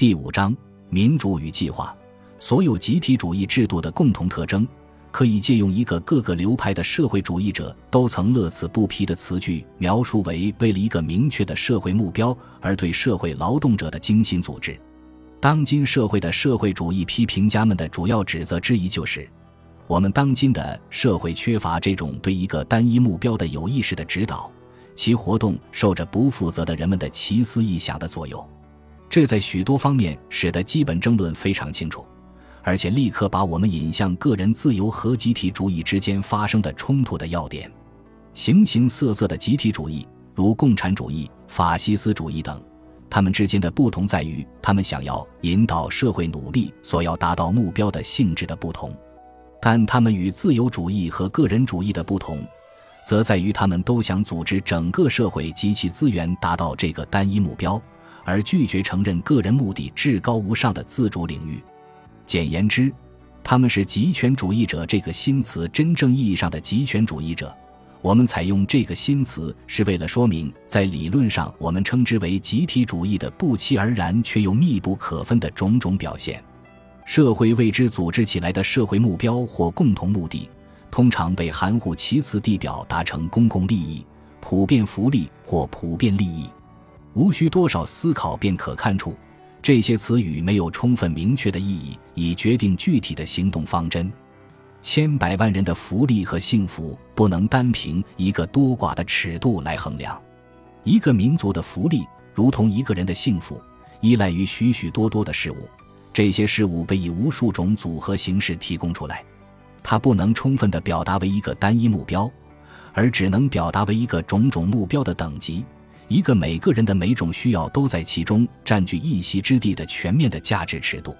第五章民主与计划，所有集体主义制度的共同特征，可以借用一个各个流派的社会主义者都曾乐此不疲的词句描述为：为了一个明确的社会目标而对社会劳动者的精心组织。当今社会的社会主义批评家们的主要指责之一就是，我们当今的社会缺乏这种对一个单一目标的有意识的指导，其活动受着不负责的人们的奇思异想的左右。这在许多方面使得基本争论非常清楚，而且立刻把我们引向个人自由和集体主义之间发生的冲突的要点。形形色色的集体主义，如共产主义、法西斯主义等，它们之间的不同在于，他们想要引导社会努力所要达到目标的性质的不同；但他们与自由主义和个人主义的不同，则在于他们都想组织整个社会及其资源达到这个单一目标。而拒绝承认个人目的至高无上的自主领域。简言之，他们是极权主义者这个新词真正意义上的极权主义者。我们采用这个新词是为了说明，在理论上我们称之为集体主义的不期而然却又密不可分的种种表现。社会为之组织起来的社会目标或共同目的，通常被含糊其辞地表达成公共利益、普遍福利或普遍利益。无需多少思考便可看出，这些词语没有充分明确的意义，以决定具体的行动方针。千百万人的福利和幸福不能单凭一个多寡的尺度来衡量。一个民族的福利，如同一个人的幸福，依赖于许许多多的事物。这些事物被以无数种组合形式提供出来，它不能充分地表达为一个单一目标，而只能表达为一个种种目标的等级。一个每个人的每种需要都在其中占据一席之地的全面的价值尺度，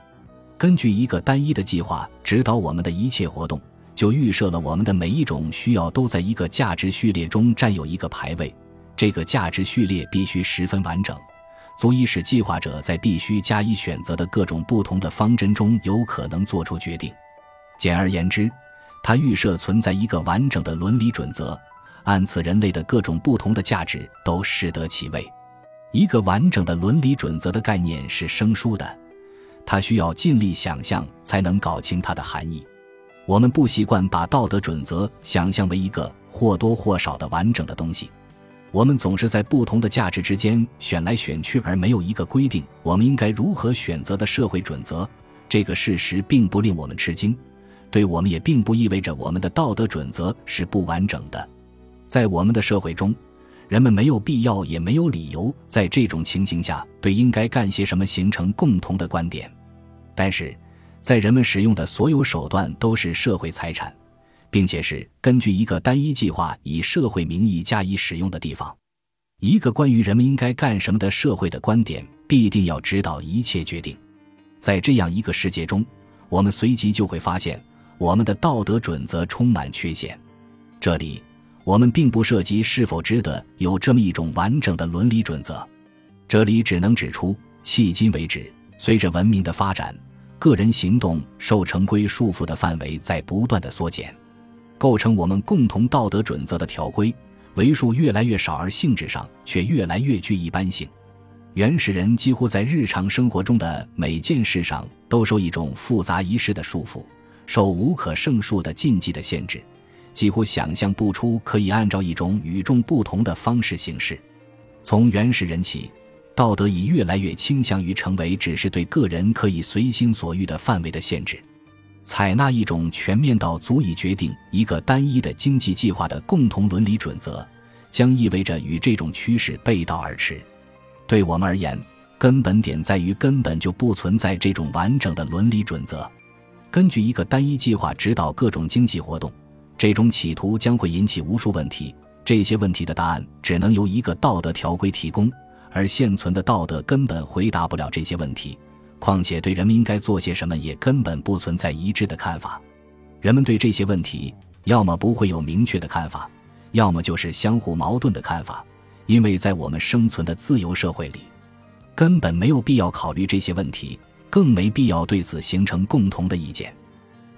根据一个单一的计划指导我们的一切活动，就预设了我们的每一种需要都在一个价值序列中占有一个排位。这个价值序列必须十分完整，足以使计划者在必须加以选择的各种不同的方针中有可能做出决定。简而言之，它预设存在一个完整的伦理准则。按此，人类的各种不同的价值都适得其位。一个完整的伦理准则的概念是生疏的，它需要尽力想象才能搞清它的含义。我们不习惯把道德准则想象为一个或多或少的完整的东西。我们总是在不同的价值之间选来选去，而没有一个规定我们应该如何选择的社会准则。这个事实并不令我们吃惊，对我们也并不意味着我们的道德准则是不完整的。在我们的社会中，人们没有必要也没有理由在这种情形下对应该干些什么形成共同的观点。但是，在人们使用的所有手段都是社会财产，并且是根据一个单一计划以社会名义加以使用的地方，一个关于人们应该干什么的社会的观点必定要指导一切决定。在这样一个世界中，我们随即就会发现，我们的道德准则充满缺陷。这里。我们并不涉及是否值得有这么一种完整的伦理准则，这里只能指出，迄今为止，随着文明的发展，个人行动受成规束缚的范围在不断的缩减，构成我们共同道德准则的条规为数越来越少，而性质上却越来越具一般性。原始人几乎在日常生活中的每件事上都受一种复杂仪式的束缚，受无可胜数的禁忌的限制。几乎想象不出可以按照一种与众不同的方式行事。从原始人起，道德已越来越倾向于成为只是对个人可以随心所欲的范围的限制。采纳一种全面到足以决定一个单一的经济计划的共同伦理准则，将意味着与这种趋势背道而驰。对我们而言，根本点在于根本就不存在这种完整的伦理准则。根据一个单一计划指导各种经济活动。这种企图将会引起无数问题，这些问题的答案只能由一个道德条规提供，而现存的道德根本回答不了这些问题。况且，对人们应该做些什么也根本不存在一致的看法。人们对这些问题要么不会有明确的看法，要么就是相互矛盾的看法。因为在我们生存的自由社会里，根本没有必要考虑这些问题，更没必要对此形成共同的意见。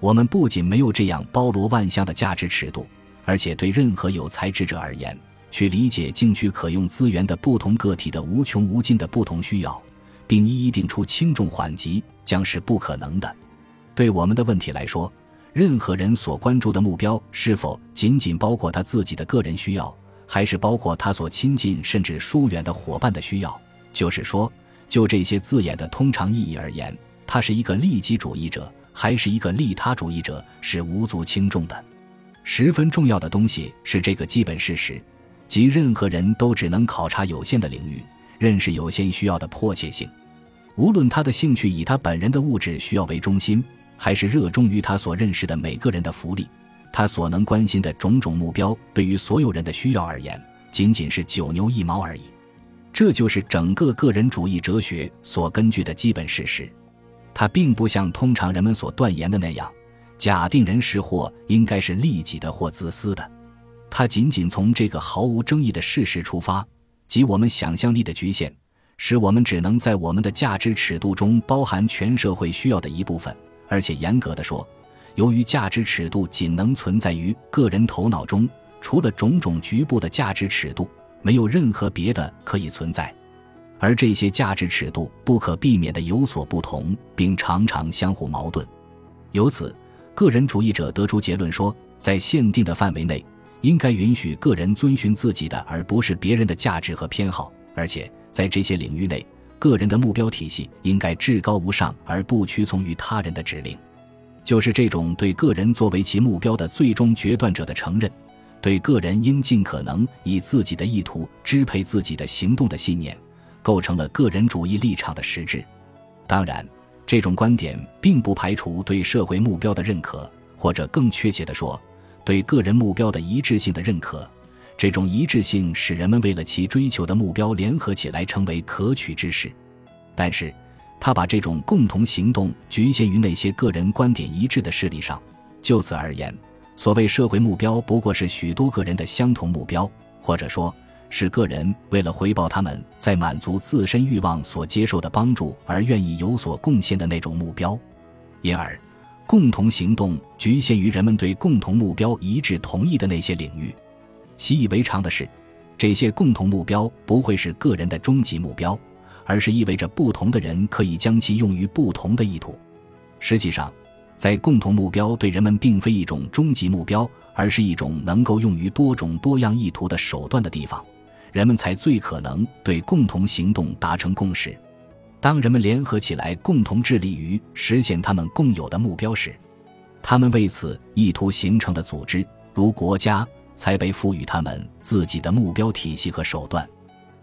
我们不仅没有这样包罗万象的价值尺度，而且对任何有才智者而言，去理解竞取可用资源的不同个体的无穷无尽的不同需要，并一一定出轻重缓急，将是不可能的。对我们的问题来说，任何人所关注的目标是否仅仅包括他自己的个人需要，还是包括他所亲近甚至疏远的伙伴的需要？就是说，就这些字眼的通常意义而言，他是一个利己主义者，还是一个利他主义者，是无足轻重的。十分重要的东西是这个基本事实，即任何人都只能考察有限的领域，认识有限需要的迫切性。无论他的兴趣以他本人的物质需要为中心。还是热衷于他所认识的每个人的福利，他所能关心的种种目标，对于所有人的需要而言，仅仅是九牛一毛而已。这就是整个个人主义哲学所根据的基本事实。它并不像通常人们所断言的那样，假定人是或应该是利己的或自私的。它仅仅从这个毫无争议的事实出发，即我们想象力的局限，使我们只能在我们的价值尺度中包含全社会需要的一部分。而且严格的说，由于价值尺度仅能存在于个人头脑中，除了种种局部的价值尺度，没有任何别的可以存在。而这些价值尺度不可避免的有所不同，并常常相互矛盾。由此，个人主义者得出结论说，在限定的范围内，应该允许个人遵循自己的而不是别人的价值和偏好，而且在这些领域内。个人的目标体系应该至高无上，而不屈从于他人的指令。就是这种对个人作为其目标的最终决断者的承认，对个人应尽可能以自己的意图支配自己的行动的信念，构成了个人主义立场的实质。当然，这种观点并不排除对社会目标的认可，或者更确切地说，对个人目标的一致性的认可。这种一致性使人们为了其追求的目标联合起来，成为可取之事。但是，他把这种共同行动局限于那些个人观点一致的势力上。就此而言，所谓社会目标不过是许多个人的相同目标，或者说，是个人为了回报他们在满足自身欲望所接受的帮助而愿意有所贡献的那种目标。因而，共同行动局限于人们对共同目标一致同意的那些领域。习以为常的是，这些共同目标不会是个人的终极目标，而是意味着不同的人可以将其用于不同的意图。实际上，在共同目标对人们并非一种终极目标，而是一种能够用于多种多样意图的手段的地方，人们才最可能对共同行动达成共识。当人们联合起来，共同致力于实现他们共有的目标时，他们为此意图形成的组织，如国家。才被赋予他们自己的目标体系和手段，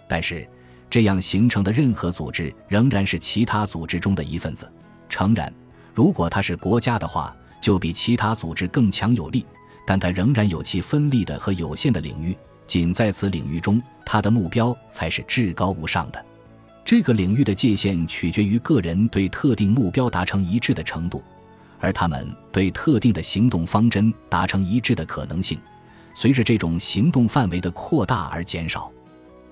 但是这样形成的任何组织仍然是其他组织中的一份子。诚然，如果它是国家的话，就比其他组织更强有力，但它仍然有其分立的和有限的领域。仅在此领域中，他的目标才是至高无上的。这个领域的界限取决于个人对特定目标达成一致的程度，而他们对特定的行动方针达成一致的可能性。随着这种行动范围的扩大而减少，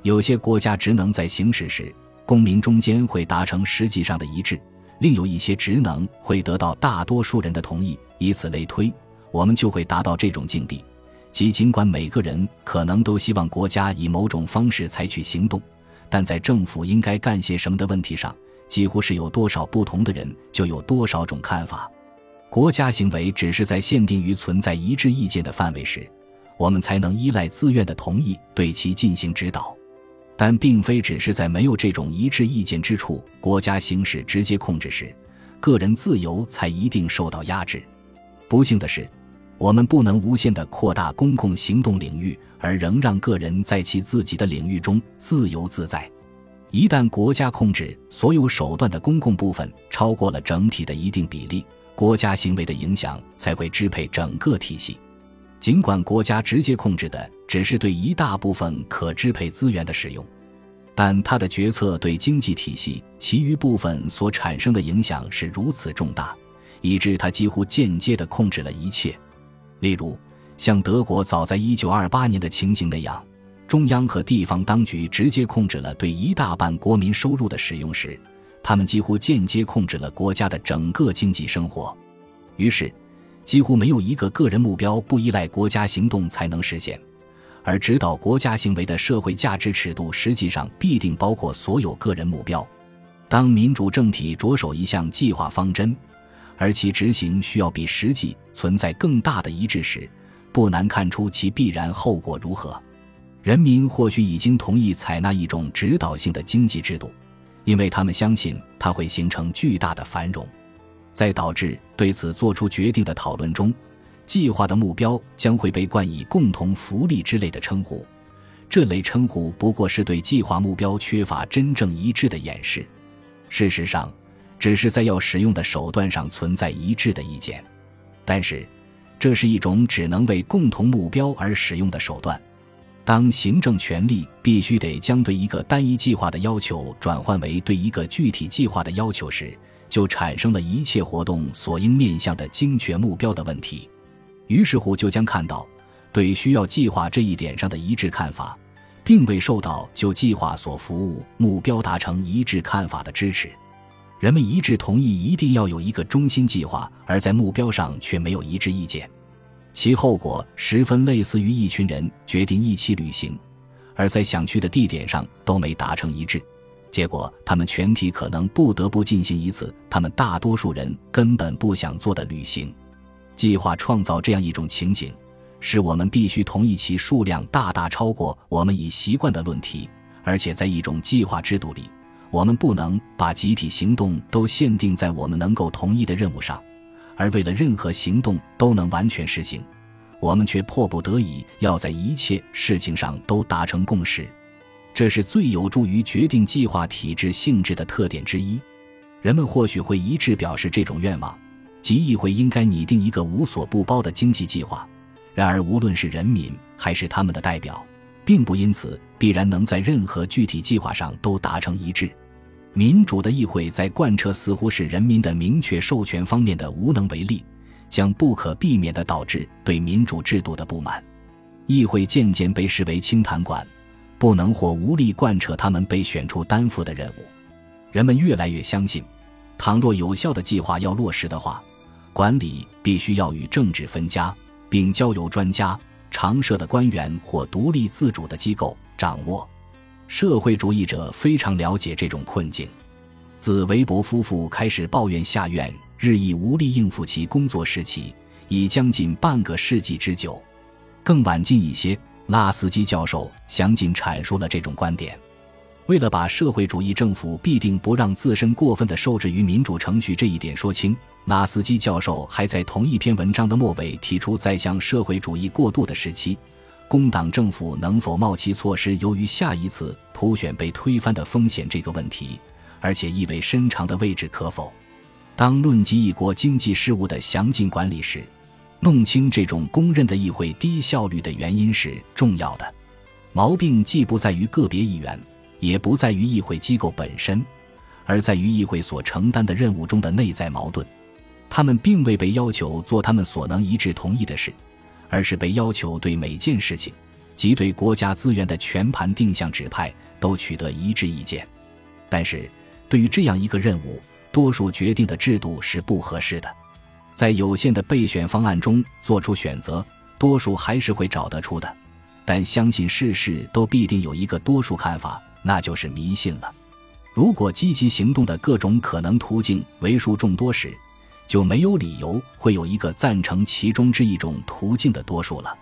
有些国家职能在行使时，公民中间会达成实际上的一致；另有一些职能会得到大多数人的同意。以此类推，我们就会达到这种境地：即尽管每个人可能都希望国家以某种方式采取行动，但在政府应该干些什么的问题上，几乎是有多少不同的人就有多少种看法。国家行为只是在限定于存在一致意见的范围时。我们才能依赖自愿的同意对其进行指导，但并非只是在没有这种一致意见之处，国家行使直接控制时，个人自由才一定受到压制。不幸的是，我们不能无限地扩大公共行动领域，而仍让个人在其自己的领域中自由自在。一旦国家控制所有手段的公共部分超过了整体的一定比例，国家行为的影响才会支配整个体系。尽管国家直接控制的只是对一大部分可支配资源的使用，但他的决策对经济体系其余部分所产生的影响是如此重大，以致他几乎间接地控制了一切。例如，像德国早在1928年的情形那样，中央和地方当局直接控制了对一大半国民收入的使用时，他们几乎间接控制了国家的整个经济生活。于是。几乎没有一个个人目标不依赖国家行动才能实现，而指导国家行为的社会价值尺度实际上必定包括所有个人目标。当民主政体着手一项计划方针，而其执行需要比实际存在更大的一致时，不难看出其必然后果如何。人民或许已经同意采纳一种指导性的经济制度，因为他们相信它会形成巨大的繁荣。在导致对此做出决定的讨论中，计划的目标将会被冠以“共同福利”之类的称呼。这类称呼不过是对计划目标缺乏真正一致的掩饰。事实上，只是在要使用的手段上存在一致的意见。但是，这是一种只能为共同目标而使用的手段。当行政权力必须得将对一个单一计划的要求转换为对一个具体计划的要求时，就产生了一切活动所应面向的精确目标的问题。于是乎，就将看到，对需要计划这一点上的一致看法，并未受到就计划所服务目标达成一致看法的支持。人们一致同意一定要有一个中心计划，而在目标上却没有一致意见，其后果十分类似于一群人决定一起旅行，而在想去的地点上都没达成一致。结果，他们全体可能不得不进行一次他们大多数人根本不想做的旅行。计划创造这样一种情景，是我们必须同意其数量大大超过我们已习惯的论题，而且在一种计划制度里，我们不能把集体行动都限定在我们能够同意的任务上，而为了任何行动都能完全实行，我们却迫不得已要在一切事情上都达成共识。这是最有助于决定计划体制性质的特点之一。人们或许会一致表示这种愿望，即议会应该拟定一个无所不包的经济计划。然而，无论是人民还是他们的代表，并不因此必然能在任何具体计划上都达成一致。民主的议会在贯彻似乎是人民的明确授权方面的无能为力，将不可避免地导致对民主制度的不满。议会渐渐被视为清谈馆。不能或无力贯彻他们被选出担负的任务，人们越来越相信，倘若有效的计划要落实的话，管理必须要与政治分家，并交由专家、常设的官员或独立自主的机构掌握。社会主义者非常了解这种困境。自韦伯夫妇开始抱怨下院日益无力应付其工作时期，已将近半个世纪之久。更晚近一些。拉斯基教授详尽阐述了这种观点。为了把社会主义政府必定不让自身过分的受制于民主程序这一点说清，拉斯基教授还在同一篇文章的末尾提出，在向社会主义过渡的时期，工党政府能否冒其措施，由于下一次普选被推翻的风险这个问题，而且意味深长的位置可否。当论及一国经济事务的详尽管理时。弄清这种公认的议会低效率的原因是重要的。毛病既不在于个别议员，也不在于议会机构本身，而在于议会所承担的任务中的内在矛盾。他们并未被要求做他们所能一致同意的事，而是被要求对每件事情，即对国家资源的全盘定向指派，都取得一致意见。但是，对于这样一个任务，多数决定的制度是不合适的。在有限的备选方案中做出选择，多数还是会找得出的。但相信事事都必定有一个多数看法，那就是迷信了。如果积极行动的各种可能途径为数众多时，就没有理由会有一个赞成其中之一种途径的多数了。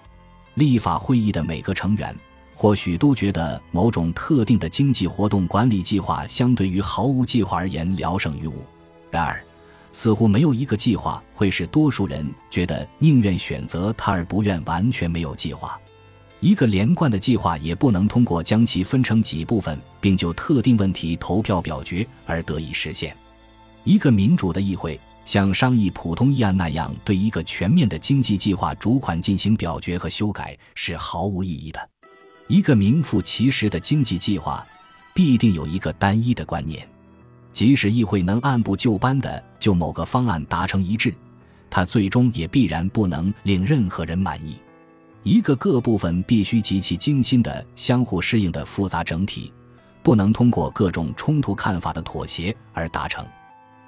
立法会议的每个成员或许都觉得某种特定的经济活动管理计划相对于毫无计划而言聊胜于无。然而。似乎没有一个计划会使多数人觉得宁愿选择它而不愿完全没有计划。一个连贯的计划也不能通过将其分成几部分，并就特定问题投票表决而得以实现。一个民主的议会像商议普通议案那样对一个全面的经济计划主款进行表决和修改是毫无意义的。一个名副其实的经济计划必定有一个单一的观念。即使议会能按部就班地就某个方案达成一致，它最终也必然不能令任何人满意。一个各部分必须极其精心的相互适应的复杂整体，不能通过各种冲突看法的妥协而达成。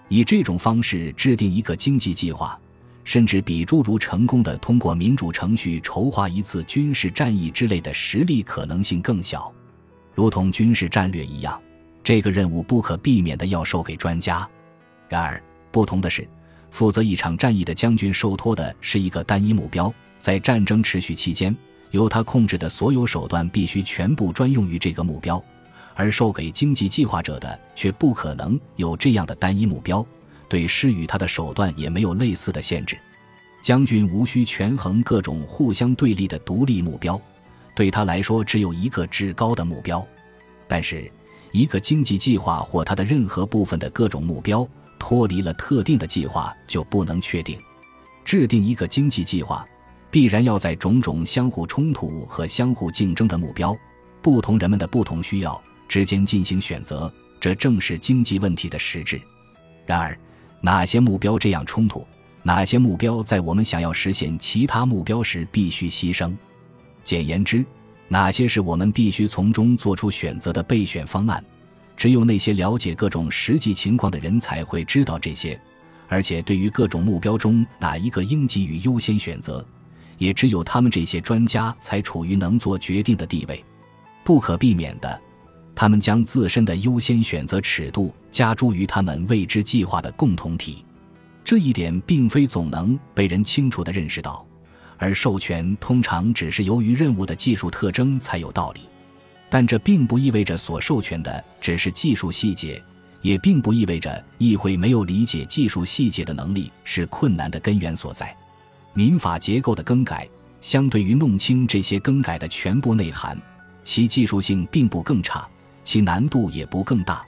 以这种方式制定一个经济计划，甚至比诸如成功的通过民主程序筹划一次军事战役之类的实力可能性更小，如同军事战略一样。这个任务不可避免的要授给专家。然而，不同的是，负责一场战役的将军受托的是一个单一目标，在战争持续期间，由他控制的所有手段必须全部专用于这个目标；而授给经济计划者的却不可能有这样的单一目标，对施与他的手段也没有类似的限制。将军无需权衡各种互相对立的独立目标，对他来说只有一个至高的目标。但是，一个经济计划或它的任何部分的各种目标脱离了特定的计划就不能确定。制定一个经济计划，必然要在种种相互冲突和相互竞争的目标、不同人们的不同需要之间进行选择，这正是经济问题的实质。然而，哪些目标这样冲突？哪些目标在我们想要实现其他目标时必须牺牲？简言之，哪些是我们必须从中做出选择的备选方案？只有那些了解各种实际情况的人才会知道这些，而且对于各种目标中哪一个应给予优先选择，也只有他们这些专家才处于能做决定的地位。不可避免的，他们将自身的优先选择尺度加诸于他们未知计划的共同体。这一点并非总能被人清楚地认识到，而授权通常只是由于任务的技术特征才有道理。但这并不意味着所授权的只是技术细节，也并不意味着议会没有理解技术细节的能力是困难的根源所在。民法结构的更改，相对于弄清这些更改的全部内涵，其技术性并不更差，其难度也不更大。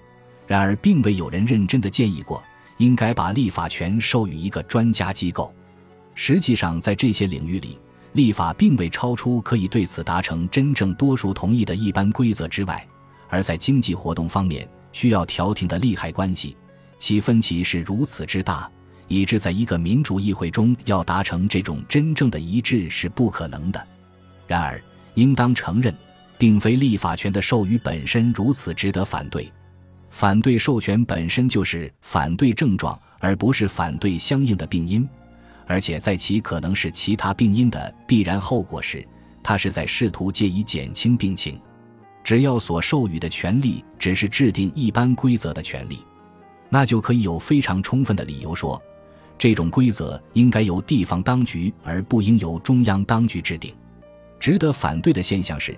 然而，并未有人认真的建议过。应该把立法权授予一个专家机构。实际上，在这些领域里，立法并未超出可以对此达成真正多数同意的一般规则之外。而在经济活动方面，需要调停的利害关系，其分歧是如此之大，以致在一个民主议会中要达成这种真正的一致是不可能的。然而，应当承认，并非立法权的授予本身如此值得反对。反对授权本身就是反对症状，而不是反对相应的病因，而且在其可能是其他病因的必然后果时，他是在试图借以减轻病情。只要所授予的权利只是制定一般规则的权利，那就可以有非常充分的理由说，这种规则应该由地方当局而不应由中央当局制定。值得反对的现象是，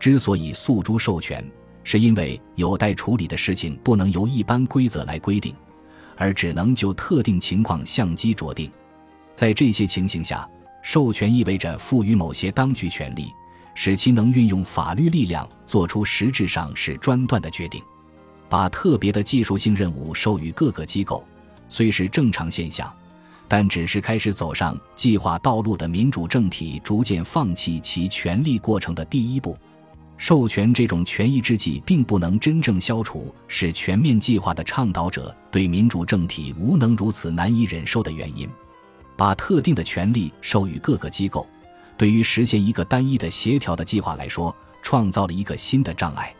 之所以诉诸授权。是因为有待处理的事情不能由一般规则来规定，而只能就特定情况相机酌定。在这些情形下，授权意味着赋予某些当局权力，使其能运用法律力量做出实质上是专断的决定。把特别的技术性任务授予各个机构，虽是正常现象，但只是开始走上计划道路的民主政体逐渐放弃其权力过程的第一步。授权这种权益之计，并不能真正消除使全面计划的倡导者对民主政体无能如此难以忍受的原因。把特定的权利授予各个机构，对于实现一个单一的协调的计划来说，创造了一个新的障碍。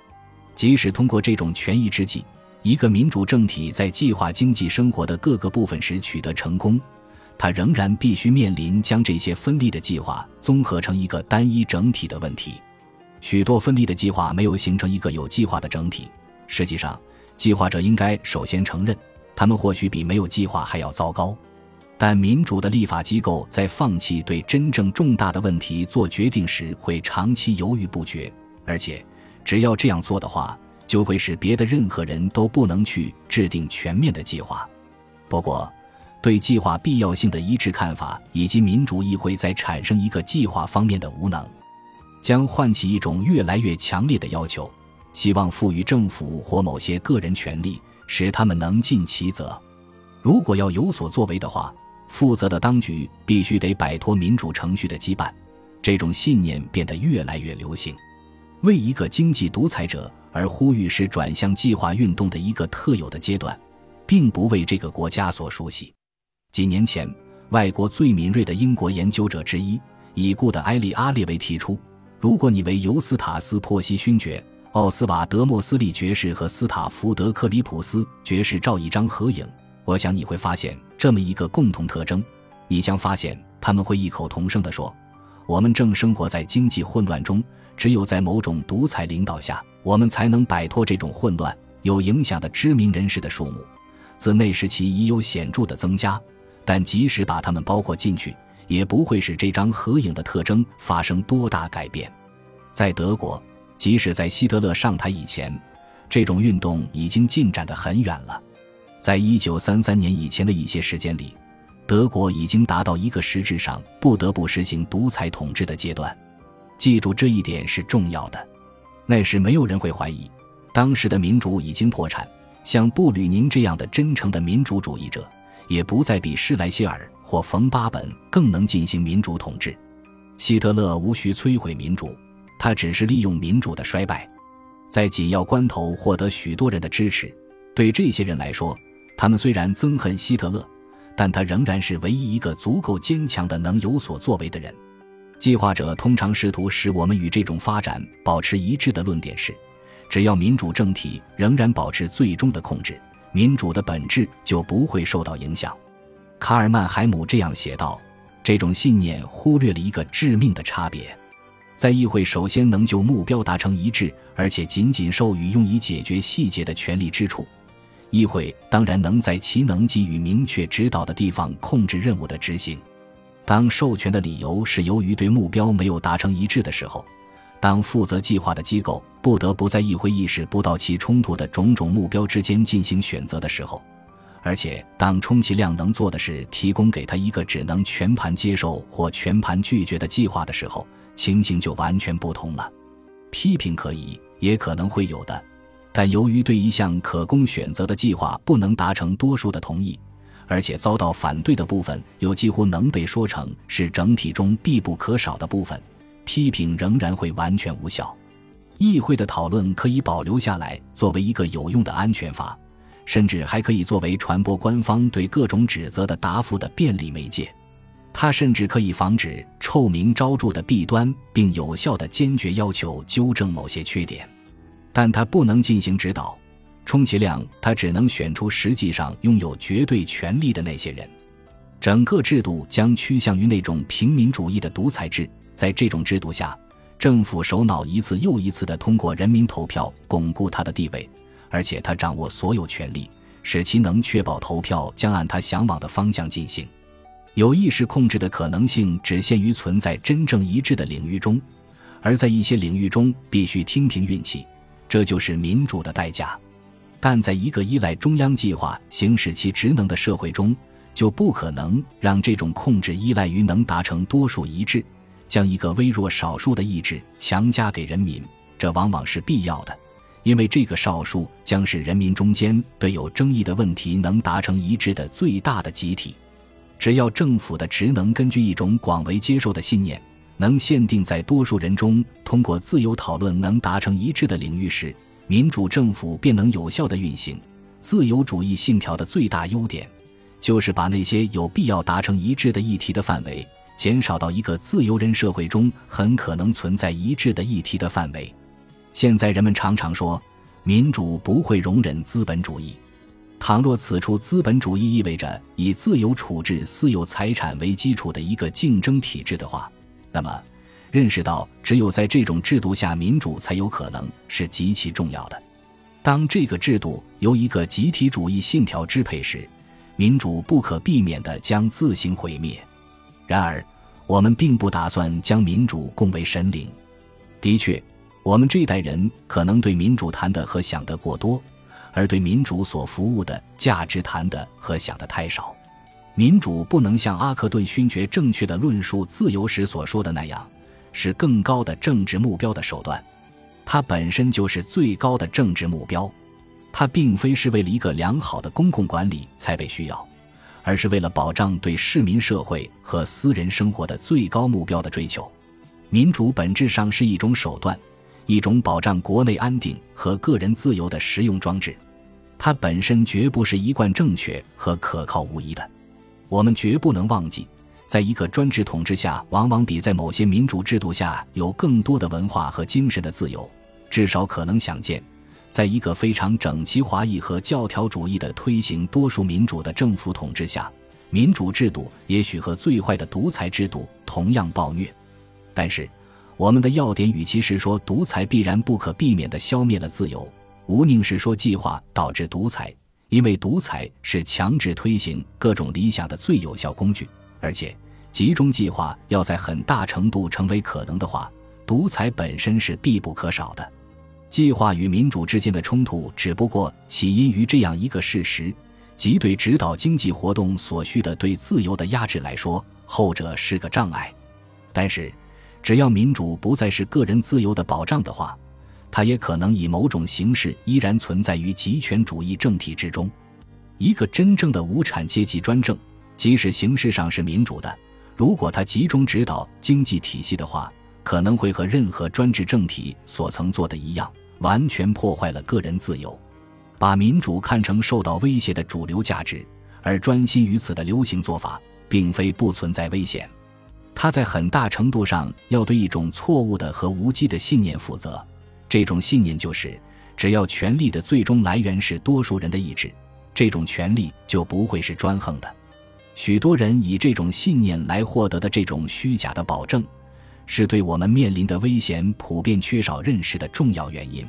即使通过这种权益之计，一个民主政体在计划经济生活的各个部分时取得成功，他仍然必须面临将这些分立的计划综合成一个单一整体的问题。许多分立的计划没有形成一个有计划的整体。实际上，计划者应该首先承认，他们或许比没有计划还要糟糕。但民主的立法机构在放弃对真正重大的问题做决定时，会长期犹豫不决，而且只要这样做的话，就会使别的任何人都不能去制定全面的计划。不过，对计划必要性的一致看法，以及民主议会在产生一个计划方面的无能。将唤起一种越来越强烈的要求，希望赋予政府或某些个人权利，使他们能尽其责。如果要有所作为的话，负责的当局必须得摆脱民主程序的羁绊。这种信念变得越来越流行。为一个经济独裁者而呼吁是转向计划运动的一个特有的阶段，并不为这个国家所熟悉。几年前，外国最敏锐的英国研究者之一已故的埃利阿列维提出。如果你为尤斯塔斯·珀西勋爵、奥斯瓦德·莫斯利爵士和斯塔福德·克里普斯爵士照一张合影，我想你会发现这么一个共同特征：你将发现他们会异口同声地说：“我们正生活在经济混乱中，只有在某种独裁领导下，我们才能摆脱这种混乱，有影响的知名人士的数目，自那时起已有显著的增加。但即使把他们包括进去，也不会使这张合影的特征发生多大改变。在德国，即使在希特勒上台以前，这种运动已经进展得很远了。在一九三三年以前的一些时间里，德国已经达到一个实质上不得不实行独裁统治的阶段。记住这一点是重要的。那时没有人会怀疑，当时的民主已经破产。像布吕宁这样的真诚的民主主义者。也不再比施莱歇尔或冯巴本更能进行民主统治。希特勒无需摧毁民主，他只是利用民主的衰败，在紧要关头获得许多人的支持。对这些人来说，他们虽然憎恨希特勒，但他仍然是唯一一个足够坚强的能有所作为的人。计划者通常试图使我们与这种发展保持一致的论点是：只要民主政体仍然保持最终的控制。民主的本质就不会受到影响，卡尔曼海姆这样写道：“这种信念忽略了一个致命的差别，在议会首先能就目标达成一致，而且仅仅授予用以解决细节的权利之处，议会当然能在其能给予明确指导的地方控制任务的执行。当授权的理由是由于对目标没有达成一致的时候。”当负责计划的机构不得不在议会意识不到其冲突的种种目标之间进行选择的时候，而且当充其量能做的是提供给他一个只能全盘接受或全盘拒绝的计划的时候，情形就完全不同了。批评可以，也可能会有的，但由于对一项可供选择的计划不能达成多数的同意，而且遭到反对的部分又几乎能被说成是整体中必不可少的部分。批评仍然会完全无效，议会的讨论可以保留下来作为一个有用的安全阀，甚至还可以作为传播官方对各种指责的答复的便利媒介。它甚至可以防止臭名昭著的弊端，并有效的坚决要求纠正某些缺点。但它不能进行指导，充其量它只能选出实际上拥有绝对权力的那些人。整个制度将趋向于那种平民主义的独裁制。在这种制度下，政府首脑一次又一次地通过人民投票巩固他的地位，而且他掌握所有权力，使其能确保投票将按他向往的方向进行。有意识控制的可能性只限于存在真正一致的领域中，而在一些领域中必须听凭运气，这就是民主的代价。但在一个依赖中央计划行使其职能的社会中，就不可能让这种控制依赖于能达成多数一致。将一个微弱少数的意志强加给人民，这往往是必要的，因为这个少数将是人民中间对有争议的问题能达成一致的最大的集体。只要政府的职能根据一种广为接受的信念，能限定在多数人中通过自由讨论能达成一致的领域时，民主政府便能有效的运行。自由主义信条的最大优点，就是把那些有必要达成一致的议题的范围。减少到一个自由人社会中很可能存在一致的议题的范围。现在人们常常说，民主不会容忍资本主义。倘若此处资本主义意味着以自由处置私有财产为基础的一个竞争体制的话，那么认识到只有在这种制度下民主才有可能是极其重要的。当这个制度由一个集体主义信条支配时，民主不可避免地将自行毁灭。然而，我们并不打算将民主供为神灵。的确，我们这一代人可能对民主谈的和想的过多，而对民主所服务的价值谈的和想的太少。民主不能像阿克顿勋爵正确的论述自由时所说的那样，是更高的政治目标的手段。它本身就是最高的政治目标。它并非是为了一个良好的公共管理才被需要。而是为了保障对市民社会和私人生活的最高目标的追求，民主本质上是一种手段，一种保障国内安定和个人自由的实用装置。它本身绝不是一贯正确和可靠无疑的。我们绝不能忘记，在一个专制统治下，往往比在某些民主制度下有更多的文化和精神的自由，至少可能想见。在一个非常整齐划一和教条主义的推行多数民主的政府统治下，民主制度也许和最坏的独裁制度同样暴虐。但是，我们的要点与其是说独裁必然不可避免地消灭了自由，无宁是说计划导致独裁，因为独裁是强制推行各种理想的最有效工具，而且集中计划要在很大程度成为可能的话，独裁本身是必不可少的。计划与民主之间的冲突，只不过起因于这样一个事实，即对指导经济活动所需的对自由的压制来说，后者是个障碍。但是，只要民主不再是个人自由的保障的话，它也可能以某种形式依然存在于极权主义政体之中。一个真正的无产阶级专政，即使形式上是民主的，如果它集中指导经济体系的话，可能会和任何专制政体所曾做的一样。完全破坏了个人自由，把民主看成受到威胁的主流价值，而专心于此的流行做法，并非不存在危险。他在很大程度上要对一种错误的和无稽的信念负责。这种信念就是，只要权力的最终来源是多数人的意志，这种权力就不会是专横的。许多人以这种信念来获得的这种虚假的保证。是对我们面临的危险普遍缺少认识的重要原因。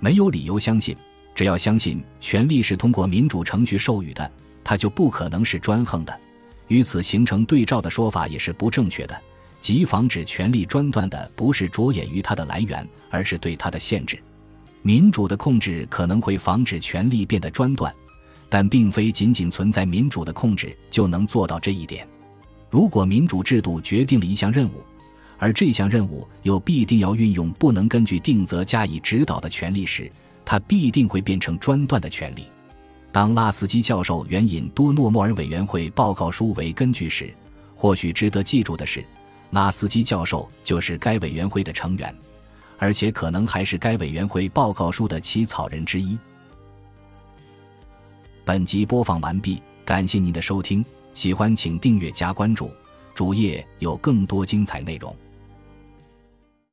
没有理由相信，只要相信权力是通过民主程序授予的，它就不可能是专横的。与此形成对照的说法也是不正确的。即防止权力专断的，不是着眼于它的来源，而是对它的限制。民主的控制可能会防止权力变得专断，但并非仅仅存在民主的控制就能做到这一点。如果民主制度决定了一项任务，而这项任务又必定要运用不能根据定则加以指导的权利时，它必定会变成专断的权利。当拉斯基教授援引多诺莫尔委员会报告书为根据时，或许值得记住的是，拉斯基教授就是该委员会的成员，而且可能还是该委员会报告书的起草人之一。本集播放完毕，感谢您的收听，喜欢请订阅加关注，主页有更多精彩内容。